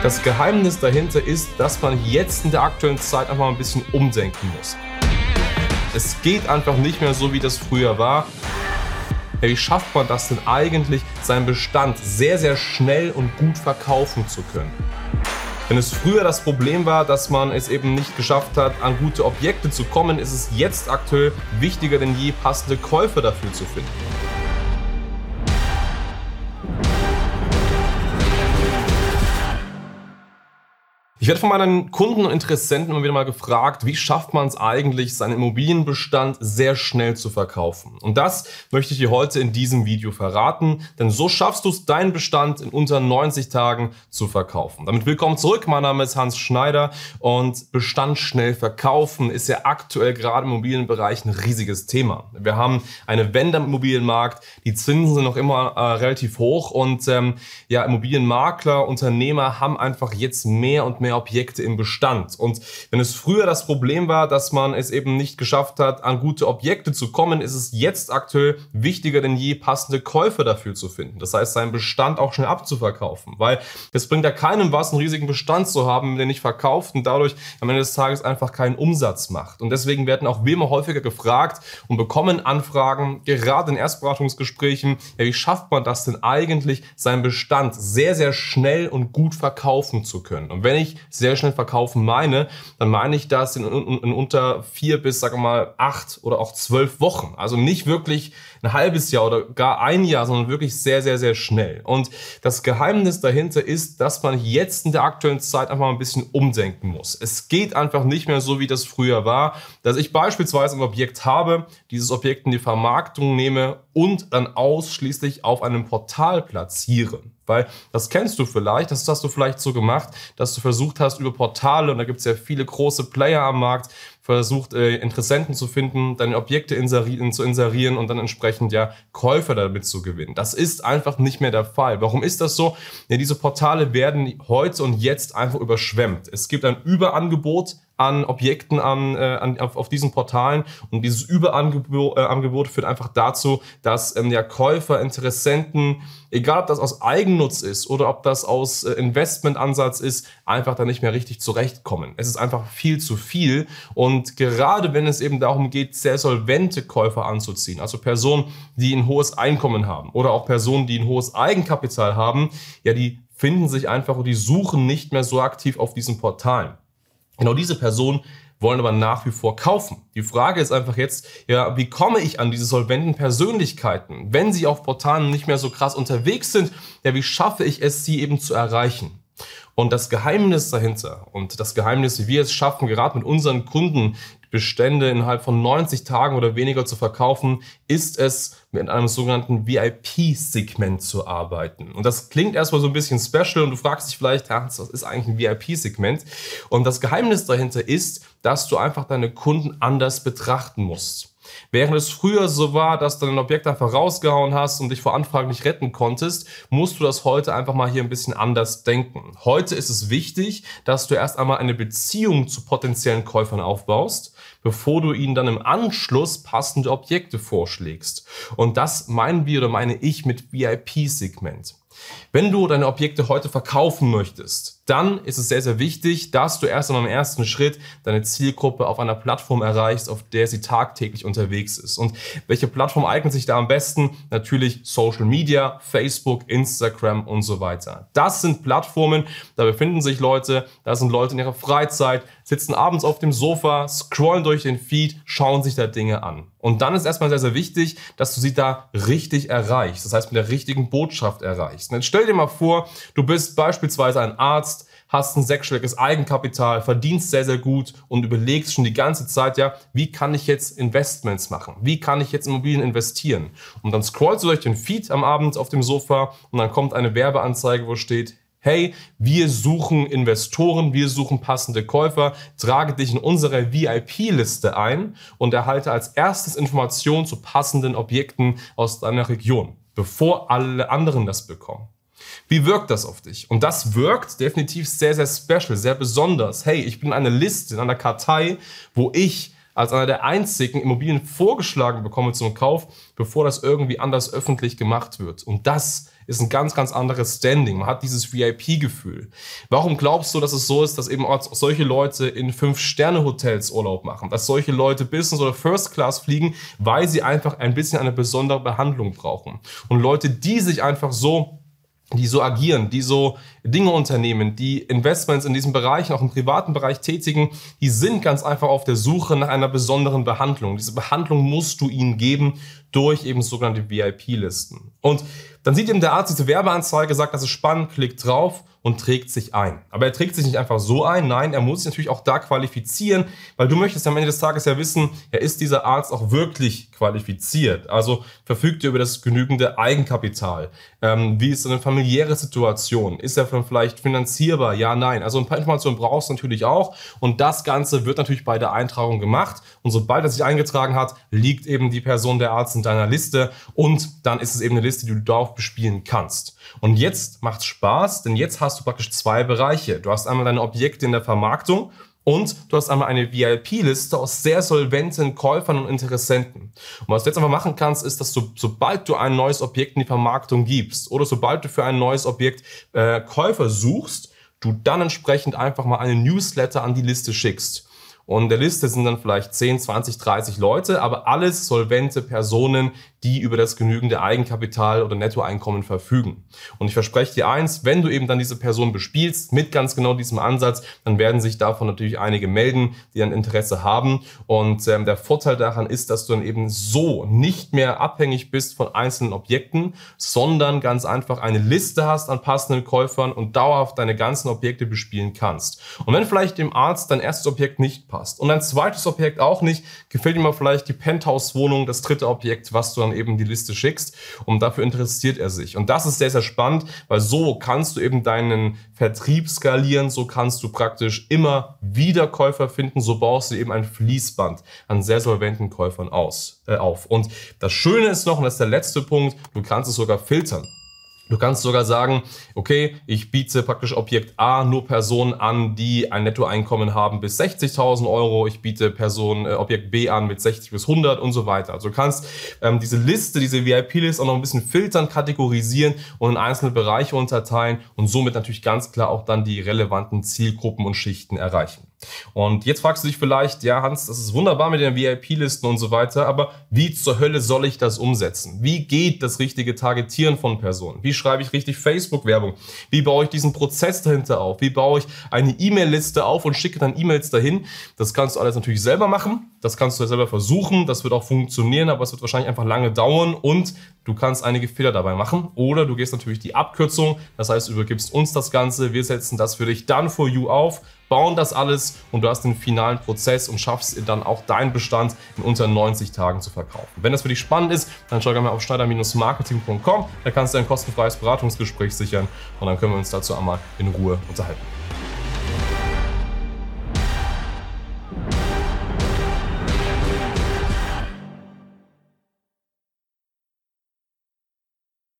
Das Geheimnis dahinter ist, dass man jetzt in der aktuellen Zeit einfach mal ein bisschen umdenken muss. Es geht einfach nicht mehr so, wie das früher war. Wie schafft man das denn eigentlich, seinen Bestand sehr, sehr schnell und gut verkaufen zu können? Wenn es früher das Problem war, dass man es eben nicht geschafft hat, an gute Objekte zu kommen, ist es jetzt aktuell wichtiger denn je, passende Käufer dafür zu finden. Ich werde von meinen Kunden und Interessenten immer wieder mal gefragt, wie schafft man es eigentlich, seinen Immobilienbestand sehr schnell zu verkaufen? Und das möchte ich dir heute in diesem Video verraten, denn so schaffst du es, deinen Bestand in unter 90 Tagen zu verkaufen. Damit willkommen zurück. Mein Name ist Hans Schneider und Bestand schnell verkaufen ist ja aktuell gerade im Immobilienbereich ein riesiges Thema. Wir haben eine Wende am Immobilienmarkt, die Zinsen sind noch immer äh, relativ hoch und ähm, ja, Immobilienmakler, Unternehmer haben einfach jetzt mehr und mehr Objekte im Bestand. Und wenn es früher das Problem war, dass man es eben nicht geschafft hat, an gute Objekte zu kommen, ist es jetzt aktuell wichtiger denn je, passende Käufer dafür zu finden. Das heißt, seinen Bestand auch schnell abzuverkaufen. Weil es bringt ja keinem was, einen riesigen Bestand zu haben, der nicht verkauft und dadurch am Ende des Tages einfach keinen Umsatz macht. Und deswegen werden auch wir immer häufiger gefragt und bekommen Anfragen, gerade in Erstberatungsgesprächen, ja, wie schafft man das denn eigentlich, seinen Bestand sehr, sehr schnell und gut verkaufen zu können? Und wenn ich sehr schnell verkaufen meine, dann meine ich das in, in, in unter vier bis, sagen wir mal, acht oder auch zwölf Wochen. Also nicht wirklich ein halbes Jahr oder gar ein Jahr, sondern wirklich sehr, sehr, sehr schnell. Und das Geheimnis dahinter ist, dass man jetzt in der aktuellen Zeit einfach mal ein bisschen umdenken muss. Es geht einfach nicht mehr so, wie das früher war, dass ich beispielsweise ein Objekt habe, dieses Objekt in die Vermarktung nehme und dann ausschließlich auf einem Portal platziere. Weil das kennst du vielleicht, das hast du vielleicht so gemacht, dass du versucht hast über Portale, und da gibt es ja viele große Player am Markt, versucht, äh, Interessenten zu finden, deine Objekte inserieren, zu inserieren und dann entsprechend ja Käufer damit zu gewinnen. Das ist einfach nicht mehr der Fall. Warum ist das so? Ja, diese Portale werden heute und jetzt einfach überschwemmt. Es gibt ein Überangebot an Objekten an, äh, an, auf, auf diesen Portalen. Und dieses Überangebot äh, Angebot führt einfach dazu, dass ähm, ja Käufer, Interessenten, egal ob das aus Eigennutz ist oder ob das aus äh, Investmentansatz ist, einfach da nicht mehr richtig zurechtkommen. Es ist einfach viel zu viel. Und gerade wenn es eben darum geht, sehr solvente Käufer anzuziehen, also Personen, die ein hohes Einkommen haben oder auch Personen, die ein hohes Eigenkapital haben, ja, die finden sich einfach und die suchen nicht mehr so aktiv auf diesen Portalen. Genau diese Personen wollen aber nach wie vor kaufen. Die Frage ist einfach jetzt, ja, wie komme ich an diese solventen Persönlichkeiten, wenn sie auf Portalen nicht mehr so krass unterwegs sind, ja, wie schaffe ich es, sie eben zu erreichen? Und das Geheimnis dahinter und das Geheimnis, wie wir es schaffen, gerade mit unseren Kunden Bestände innerhalb von 90 Tagen oder weniger zu verkaufen, ist es mit einem sogenannten VIP-Segment zu arbeiten. Und das klingt erstmal so ein bisschen special und du fragst dich vielleicht, was ist eigentlich ein VIP-Segment? Und das Geheimnis dahinter ist, dass du einfach deine Kunden anders betrachten musst. Während es früher so war, dass du ein Objekt einfach rausgehauen hast und dich vor Anfragen nicht retten konntest, musst du das heute einfach mal hier ein bisschen anders denken. Heute ist es wichtig, dass du erst einmal eine Beziehung zu potenziellen Käufern aufbaust, bevor du ihnen dann im Anschluss passende Objekte vorschlägst. Und das meinen wir oder meine ich mit VIP-Segment. Wenn du deine Objekte heute verkaufen möchtest, dann ist es sehr, sehr wichtig, dass du erst einmal im ersten Schritt deine Zielgruppe auf einer Plattform erreichst, auf der sie tagtäglich unterwegs ist. Und welche Plattform eignet sich da am besten? Natürlich Social Media, Facebook, Instagram und so weiter. Das sind Plattformen, da befinden sich Leute, da sind Leute in ihrer Freizeit, sitzen abends auf dem Sofa, scrollen durch den Feed, schauen sich da Dinge an. Und dann ist erstmal sehr, sehr wichtig, dass du sie da richtig erreichst. Das heißt, mit der richtigen Botschaft erreichst. Und jetzt stell dir mal vor, du bist beispielsweise ein Arzt, hast ein sechsstelliges Eigenkapital, verdienst sehr, sehr gut und überlegst schon die ganze Zeit, ja, wie kann ich jetzt Investments machen? Wie kann ich jetzt Immobilien investieren? Und dann scrollst du durch den Feed am Abend auf dem Sofa und dann kommt eine Werbeanzeige, wo steht, hey, wir suchen Investoren, wir suchen passende Käufer, trage dich in unsere VIP-Liste ein und erhalte als erstes Informationen zu passenden Objekten aus deiner Region, bevor alle anderen das bekommen. Wie wirkt das auf dich? Und das wirkt definitiv sehr, sehr special, sehr besonders. Hey, ich bin eine Liste in einer Kartei, wo ich als einer der einzigen Immobilien vorgeschlagen bekomme zum Kauf, bevor das irgendwie anders öffentlich gemacht wird. Und das ist ein ganz, ganz anderes Standing. Man hat dieses VIP-Gefühl. Warum glaubst du, dass es so ist, dass eben auch solche Leute in Fünf-Sterne-Hotels Urlaub machen? Dass solche Leute Business oder First Class fliegen, weil sie einfach ein bisschen eine besondere Behandlung brauchen. Und Leute, die sich einfach so die so agieren, die so Dinge unternehmen, die Investments in diesem Bereich, auch im privaten Bereich tätigen, die sind ganz einfach auf der Suche nach einer besonderen Behandlung. Diese Behandlung musst du ihnen geben durch eben sogenannte VIP-Listen. Und dann sieht eben der Arzt diese Werbeanzeige, sagt, das ist spannend, klickt drauf und trägt sich ein. Aber er trägt sich nicht einfach so ein, nein, er muss sich natürlich auch da qualifizieren, weil du möchtest am Ende des Tages ja wissen, ja, ist dieser Arzt auch wirklich qualifiziert? Also verfügt er über das genügende Eigenkapital? Ähm, wie ist seine familiäre Situation? Ist er vielleicht finanzierbar? Ja, nein. Also ein paar Informationen brauchst du natürlich auch und das Ganze wird natürlich bei der Eintragung gemacht und sobald er sich eingetragen hat, liegt eben die Person der Arzt in deiner Liste und dann ist es eben eine Liste, die du darauf bespielen kannst. Und jetzt macht's Spaß, denn jetzt hast du praktisch zwei Bereiche. Du hast einmal deine Objekte in der Vermarktung und du hast einmal eine VIP-Liste aus sehr solventen Käufern und Interessenten. Und was du jetzt einfach machen kannst, ist, dass du, sobald du ein neues Objekt in die Vermarktung gibst oder sobald du für ein neues Objekt äh, Käufer suchst, du dann entsprechend einfach mal eine Newsletter an die Liste schickst. Und in der Liste sind dann vielleicht 10, 20, 30 Leute, aber alles solvente Personen, die über das genügende Eigenkapital oder Nettoeinkommen verfügen. Und ich verspreche dir eins, wenn du eben dann diese Person bespielst mit ganz genau diesem Ansatz, dann werden sich davon natürlich einige melden, die ein Interesse haben. Und ähm, der Vorteil daran ist, dass du dann eben so nicht mehr abhängig bist von einzelnen Objekten, sondern ganz einfach eine Liste hast an passenden Käufern und dauerhaft deine ganzen Objekte bespielen kannst. Und wenn vielleicht dem Arzt dein erstes Objekt nicht passt und ein zweites Objekt auch nicht, gefällt ihm vielleicht die Penthouse-Wohnung, das dritte Objekt, was du dann eben die Liste schickst und dafür interessiert er sich. Und das ist sehr, sehr spannend, weil so kannst du eben deinen Vertrieb skalieren, so kannst du praktisch immer wieder Käufer finden, so baust du eben ein Fließband an sehr solventen Käufern aus, äh, auf. Und das Schöne ist noch, und das ist der letzte Punkt, du kannst es sogar filtern. Du kannst sogar sagen, okay, ich biete praktisch Objekt A nur Personen an, die ein Nettoeinkommen haben bis 60.000 Euro. Ich biete Person äh, Objekt B an mit 60 bis 100 und so weiter. Also du kannst ähm, diese Liste, diese VIP-Liste auch noch ein bisschen filtern, kategorisieren und in einzelne Bereiche unterteilen und somit natürlich ganz klar auch dann die relevanten Zielgruppen und Schichten erreichen. Und jetzt fragst du dich vielleicht, ja Hans, das ist wunderbar mit den VIP-Listen und so weiter, aber wie zur Hölle soll ich das umsetzen? Wie geht das richtige Targetieren von Personen? Wie schreibe ich richtig Facebook-Werbung? Wie baue ich diesen Prozess dahinter auf? Wie baue ich eine E-Mail-Liste auf und schicke dann E-Mails dahin? Das kannst du alles natürlich selber machen. Das kannst du selber versuchen. Das wird auch funktionieren, aber es wird wahrscheinlich einfach lange dauern und du kannst einige Fehler dabei machen. Oder du gehst natürlich die Abkürzung. Das heißt, du übergibst uns das Ganze. Wir setzen das für dich dann for you auf bauen das alles und du hast den finalen Prozess und schaffst dann auch deinen Bestand in unter 90 Tagen zu verkaufen. Wenn das für dich spannend ist, dann schau gerne mal auf schneider-marketing.com. Da kannst du ein kostenfreies Beratungsgespräch sichern und dann können wir uns dazu einmal in Ruhe unterhalten.